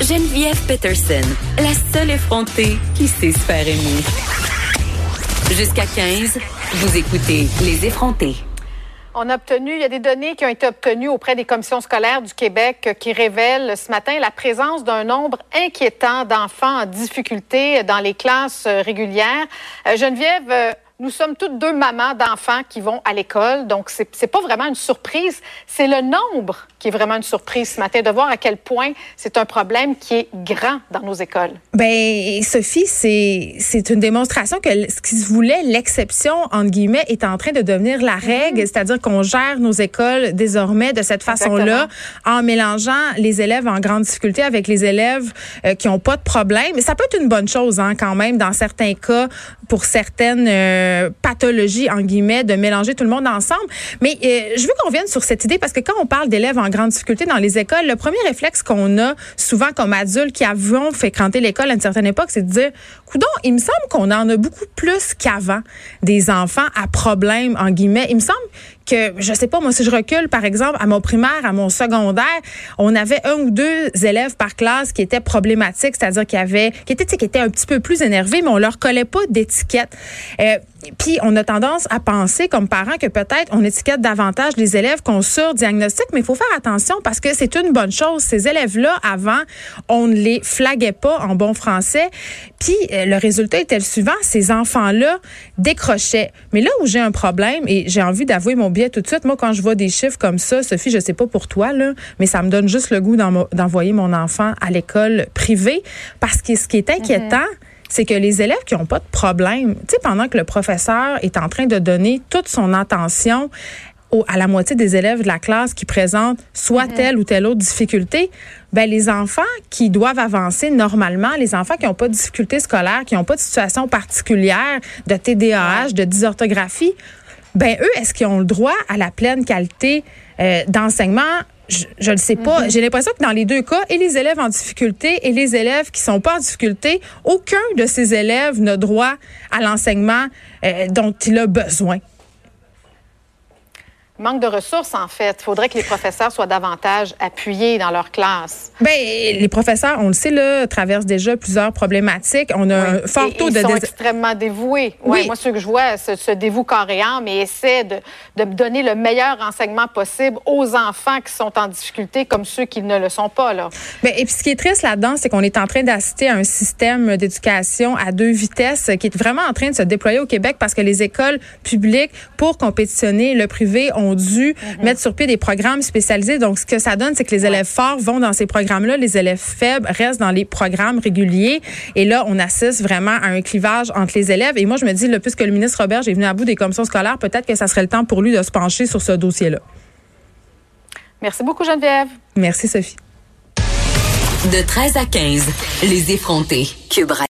Geneviève Peterson, la seule effrontée qui sait se faire aimer. Jusqu'à 15, vous écoutez Les effrontés. On a obtenu, il y a des données qui ont été obtenues auprès des commissions scolaires du Québec qui révèlent ce matin la présence d'un nombre inquiétant d'enfants en difficulté dans les classes régulières. Euh, Geneviève, euh, nous sommes toutes deux mamans d'enfants qui vont à l'école, donc c'est n'est pas vraiment une surprise. C'est le nombre qui est vraiment une surprise ce matin, de voir à quel point c'est un problème qui est grand dans nos écoles. Ben, Sophie, c'est c'est une démonstration que ce qui se voulait l'exception entre guillemets est en train de devenir la règle, mhm. c'est-à-dire qu'on gère nos écoles désormais de cette façon-là, en mélangeant les élèves en grande difficulté avec les élèves euh, qui ont pas de problème. Ça peut être une bonne chose, hein, quand même, dans certains cas, pour certaines. Euh, euh, pathologie, en guillemets, de mélanger tout le monde ensemble. Mais euh, je veux qu'on vienne sur cette idée parce que quand on parle d'élèves en grande difficulté dans les écoles, le premier réflexe qu'on a souvent comme adultes qui avons fréquenté l'école à une certaine époque, c'est de dire, coudon, il me semble qu'on en a beaucoup plus qu'avant des enfants à problème, en guillemets. Il me semble que, je sais pas, moi, si je recule, par exemple, à mon primaire, à mon secondaire, on avait un ou deux élèves par classe qui étaient problématiques, c'est-à-dire qui avaient, qui étaient, qui étaient un petit peu plus énervés, mais on leur collait pas d'étiquette. Euh, puis on a tendance à penser comme parents que peut-être on étiquette davantage les élèves qu'on surdiagnostique, mais il faut faire attention parce que c'est une bonne chose. Ces élèves-là, avant, on ne les flaguait pas en bon français. Puis euh, le résultat était le suivant, ces enfants-là décrochaient. Mais là où j'ai un problème, et j'ai envie d'avouer mon biais tout de suite, moi quand je vois des chiffres comme ça, Sophie, je sais pas pour toi, là, mais ça me donne juste le goût d'envoyer mon enfant à l'école privée. Parce que ce qui est inquiétant, mm-hmm c'est que les élèves qui n'ont pas de problème, tu sais, pendant que le professeur est en train de donner toute son attention à la moitié des élèves de la classe qui présentent soit mhm. telle ou telle autre difficulté, ben les enfants qui doivent avancer normalement, les enfants qui n'ont pas de difficultés scolaires, qui n'ont pas de situation particulière de TDAH, de dysorthographie, ben eux, est-ce qu'ils ont le droit à la pleine qualité euh, d'enseignement? Je ne sais pas. Mm-hmm. J'ai l'impression que dans les deux cas, et les élèves en difficulté et les élèves qui sont pas en difficulté, aucun de ces élèves n'a droit à l'enseignement euh, dont il a besoin manque de ressources, en fait. Il faudrait que les professeurs soient davantage appuyés dans leur classe. Bien, les professeurs, on le sait, là, traversent déjà plusieurs problématiques. On a un fort taux ils de... Ils sont extrêmement dévoués. Oui. Moi, ceux que je vois se, se dévouent et âme et essaient de, de donner le meilleur enseignement possible aux enfants qui sont en difficulté comme ceux qui ne le sont pas. Là. Bien, et puis, ce qui est triste là-dedans, c'est qu'on est en train d'assister à un système d'éducation à deux vitesses qui est vraiment en train de se déployer au Québec parce que les écoles publiques, pour compétitionner le privé, ont dû mhm. mettre sur pied des programmes spécialisés. Donc, ce que ça donne, c'est que les élèves forts vont dans ces programmes-là, les élèves faibles restent dans les programmes réguliers. Et là, on assiste vraiment à un clivage entre les élèves. Et moi, je me dis, le plus que le ministre Robert est venu à bout des commissions scolaires, peut-être que ça serait le temps pour lui de se pencher sur ce dossier-là. Merci beaucoup, Geneviève. Merci, Sophie. De 13 à 15, les effrontés. Cube